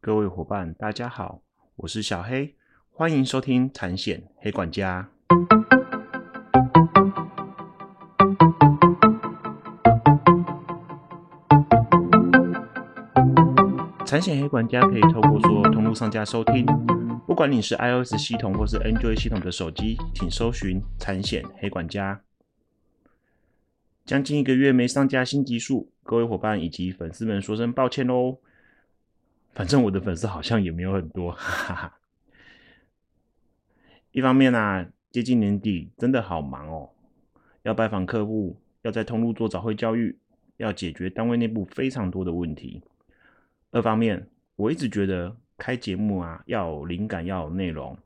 各位伙伴，大家好，我是小黑，欢迎收听产险黑管家。产险黑管家可以透过所有通路上架收听，不管你是 iOS 系统或是 Android 系统的手机，请搜寻产险黑管家。将近一个月没上架新集数，各位伙伴以及粉丝们说声抱歉喽。反正我的粉丝好像也没有很多，哈哈。一方面啊，接近年底，真的好忙哦，要拜访客户，要在通路做早会教育，要解决单位内部非常多的问题。二方面，我一直觉得开节目啊，要有灵感，要有内容。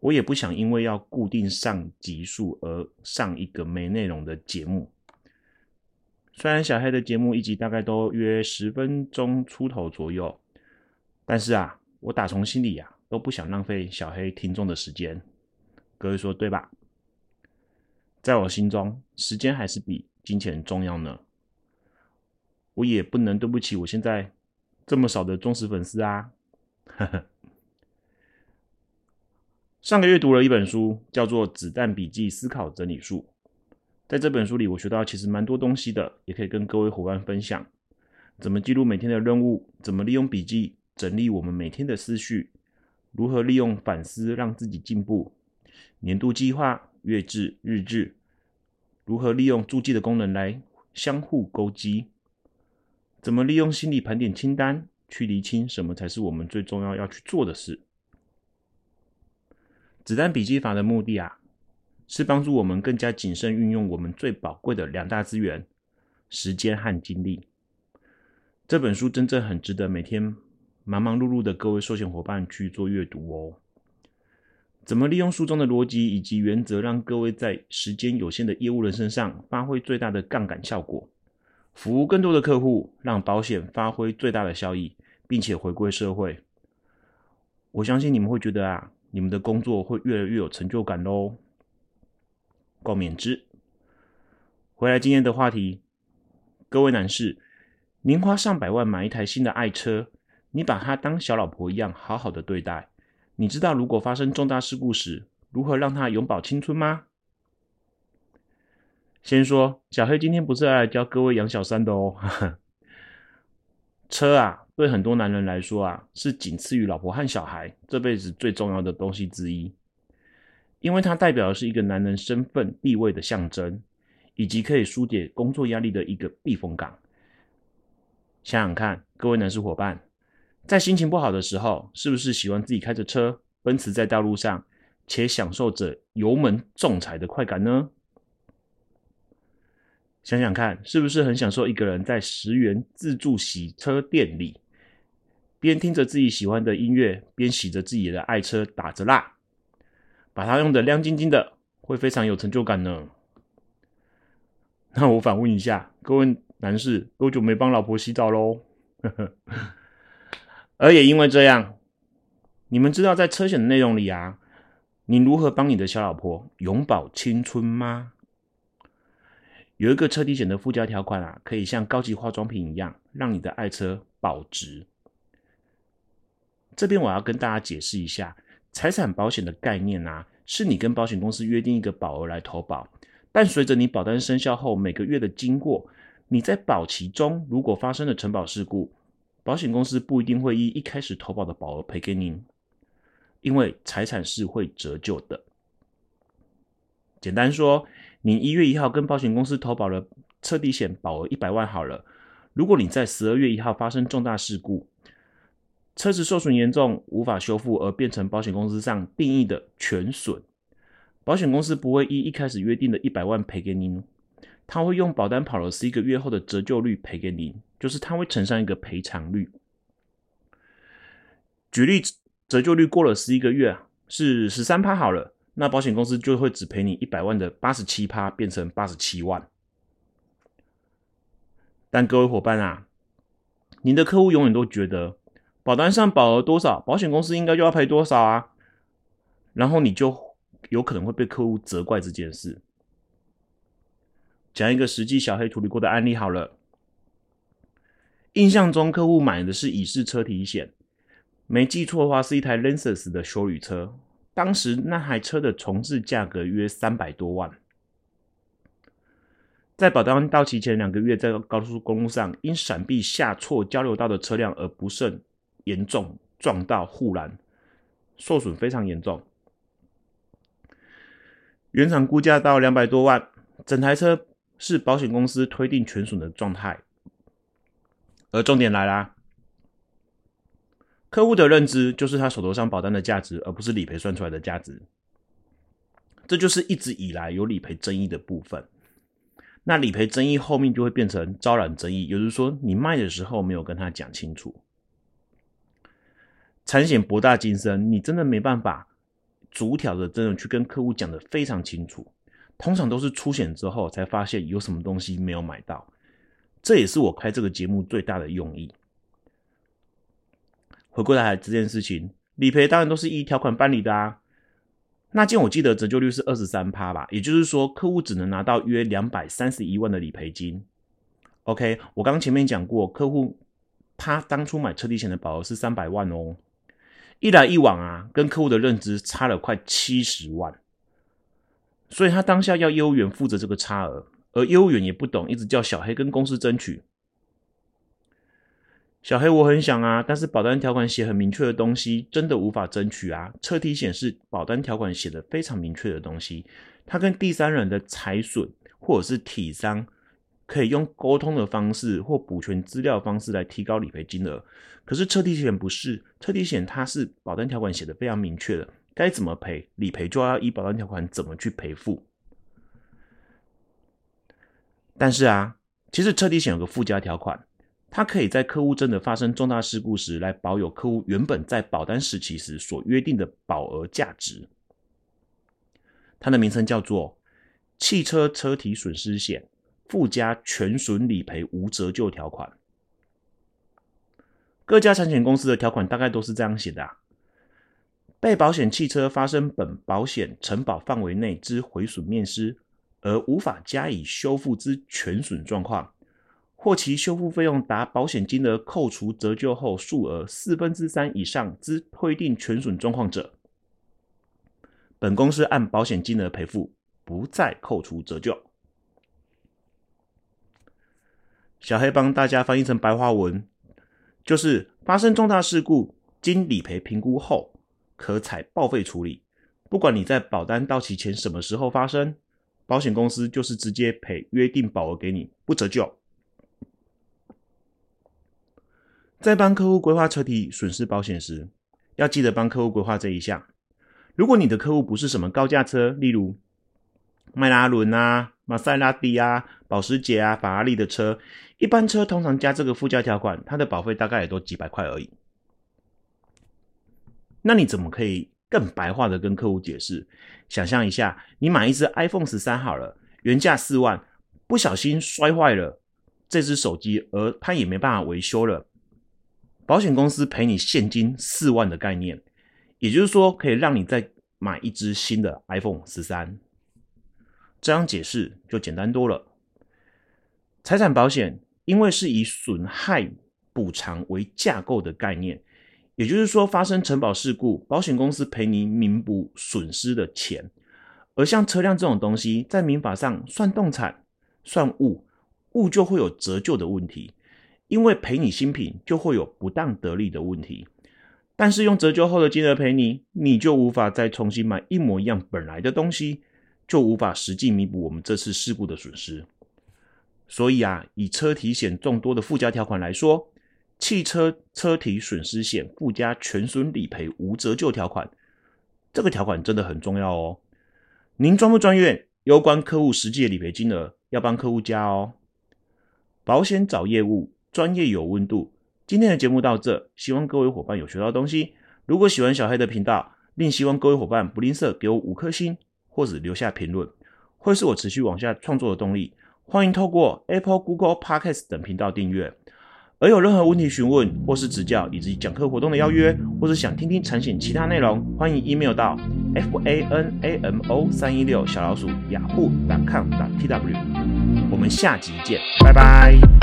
我也不想因为要固定上集数而上一个没内容的节目。虽然小黑的节目一集大概都约十分钟出头左右，但是啊，我打从心里啊都不想浪费小黑听众的时间。各位说对吧？在我心中，时间还是比金钱重要呢。我也不能对不起我现在这么少的忠实粉丝啊！上个月读了一本书，叫做《子弹笔记思考整理术》。在这本书里，我学到其实蛮多东西的，也可以跟各位伙伴分享。怎么记录每天的任务？怎么利用笔记整理我们每天的思绪？如何利用反思让自己进步？年度计划、月志、日志？如何利用注记的功能来相互勾稽？怎么利用心理盘点清单去厘清什么才是我们最重要要去做的事？子弹笔记法的目的啊，是帮助我们更加谨慎运用我们最宝贵的两大资源——时间和精力。这本书真正很值得每天忙忙碌碌的各位寿险伙伴去做阅读哦。怎么利用书中的逻辑以及原则，让各位在时间有限的业务人身上发挥最大的杠杆效果？服务更多的客户，让保险发挥最大的效益，并且回归社会。我相信你们会觉得啊，你们的工作会越来越有成就感喽。共勉之。回来今天的话题，各位男士，您花上百万买一台新的爱车，你把它当小老婆一样好好的对待，你知道如果发生重大事故时，如何让它永葆青春吗？先说，小黑今天不是来教各位养小三的哦。车啊，对很多男人来说啊，是仅次于老婆和小孩这辈子最重要的东西之一，因为它代表的是一个男人身份地位的象征，以及可以疏解工作压力的一个避风港。想想看，各位男士伙伴，在心情不好的时候，是不是喜欢自己开着车奔驰在道路上，且享受着油门重踩的快感呢？想想看，是不是很享受一个人在十元自助洗车店里，边听着自己喜欢的音乐，边洗着自己的爱车，打着蜡，把它用的亮晶晶的，会非常有成就感呢？那我反问一下，各位男士，多久没帮老婆洗澡喽？而也因为这样，你们知道在车险的内容里啊，你如何帮你的小老婆永葆青春吗？有一个车体险的附加条款啊，可以像高级化妆品一样，让你的爱车保值。这边我要跟大家解释一下，财产保险的概念啊，是你跟保险公司约定一个保额来投保，但随着你保单生效后每个月的经过，你在保期中如果发生了承保事故，保险公司不一定会依一开始投保的保额赔给您，因为财产是会折旧的。简单说。你一月一号跟保险公司投保了车底险，保额一百万好了。如果你在十二月一号发生重大事故，车子受损严重无法修复，而变成保险公司上定义的全损，保险公司不会依一开始约定的一百万赔给您，他会用保单跑了十一个月后的折旧率赔给您，就是他会乘上一个赔偿率。举例，折旧率过了十一个月是十三趴好了。那保险公司就会只赔你一百万的八十七趴，变成八十七万。但各位伙伴啊，您的客户永远都觉得保单上保额多少，保险公司应该就要赔多少啊，然后你就有可能会被客户责怪这件事。讲一个实际小黑处理过的案例好了，印象中客户买的是乙式车体险，没记错的话是一台 Lexus 的修旅车，当时那台车的重置价格约三百多万。在保单到期前两个月，在高速公路上因闪避下错交流道的车辆而不慎严重撞到护栏，受损非常严重。原厂估价到两百多万，整台车是保险公司推定全损的状态。而重点来啦，客户的认知就是他手头上保单的价值，而不是理赔算出来的价值。这就是一直以来有理赔争议的部分。那理赔争议后面就会变成招揽争议，也就是说，你卖的时候没有跟他讲清楚。产险博大精深，你真的没办法逐条的真的去跟客户讲的非常清楚。通常都是出险之后才发现有什么东西没有买到，这也是我开这个节目最大的用意。回过来这件事情，理赔当然都是依条款办理的啊。那件我记得折旧率是二十三趴吧，也就是说客户只能拿到约两百三十一万的理赔金。OK，我刚前面讲过，客户他当初买车体险的保额是三百万哦，一来一往啊，跟客户的认知差了快七十万，所以他当下要业务员负责这个差额，而业务员也不懂，一直叫小黑跟公司争取。小黑，我很想啊，但是保单条款写很明确的东西，真的无法争取啊。车体显示保单条款写的非常明确的东西，它跟第三人的财损或者是体伤，可以用沟通的方式或补全资料方式来提高理赔金额。可是车体险不是，车体险它是保单条款写的非常明确的，该怎么赔，理赔就要依保单条款怎么去赔付。但是啊，其实车体险有个附加条款。它可以在客户真的发生重大事故时，来保有客户原本在保单时期时所约定的保额价值。它的名称叫做汽车车体损失险附加全损理赔无折旧条款。各家产险公司的条款大概都是这样写的：被保险汽车发生本保险承保范围内之毁损面失，而无法加以修复之全损状况。或其修复费用达保险金额扣除折旧后数额四分之三以上之推定全损状况者，本公司按保险金额赔付，不再扣除折旧。小黑帮大家翻译成白话文，就是发生重大事故，经理赔评估后，可采报废处理。不管你在保单到期前什么时候发生，保险公司就是直接赔约定保额给你，不折旧。在帮客户规划车体损失保险时，要记得帮客户规划这一项。如果你的客户不是什么高价车，例如迈拉伦啊、玛莎拉蒂啊、保时捷啊、法拉利的车，一般车通常加这个附加条款，它的保费大概也都几百块而已。那你怎么可以更白话的跟客户解释？想象一下，你买一只 iPhone 十三好了，原价四万，不小心摔坏了这只手机，而它也没办法维修了。保险公司赔你现金四万的概念，也就是说可以让你再买一只新的 iPhone 十三。这样解释就简单多了。财产保险因为是以损害补偿为架构的概念，也就是说发生承保事故，保险公司赔你弥补损失的钱。而像车辆这种东西，在民法上算动产、算物，物就会有折旧的问题。因为赔你新品就会有不当得利的问题，但是用折旧后的金额赔你，你就无法再重新买一模一样本来的东西，就无法实际弥补我们这次事故的损失。所以啊，以车体险众多的附加条款来说，汽车车体损失险附加全损理赔无折旧条款，这个条款真的很重要哦。您专不专业？有关客户实际的理赔金额，要帮客户加哦。保险找业务。专业有温度。今天的节目到这，希望各位伙伴有学到东西。如果喜欢小黑的频道，另希望各位伙伴不吝啬给我五颗星，或者留下评论，会是我持续往下创作的动力。欢迎透过 Apple、Google Podcast 等频道订阅。而有任何问题询问或是指教，以及讲课活动的邀约，或是想听听产险其他内容，欢迎 email 到 f a n a m o 三一六小老鼠雅虎 .com .tw。我们下集见，拜拜。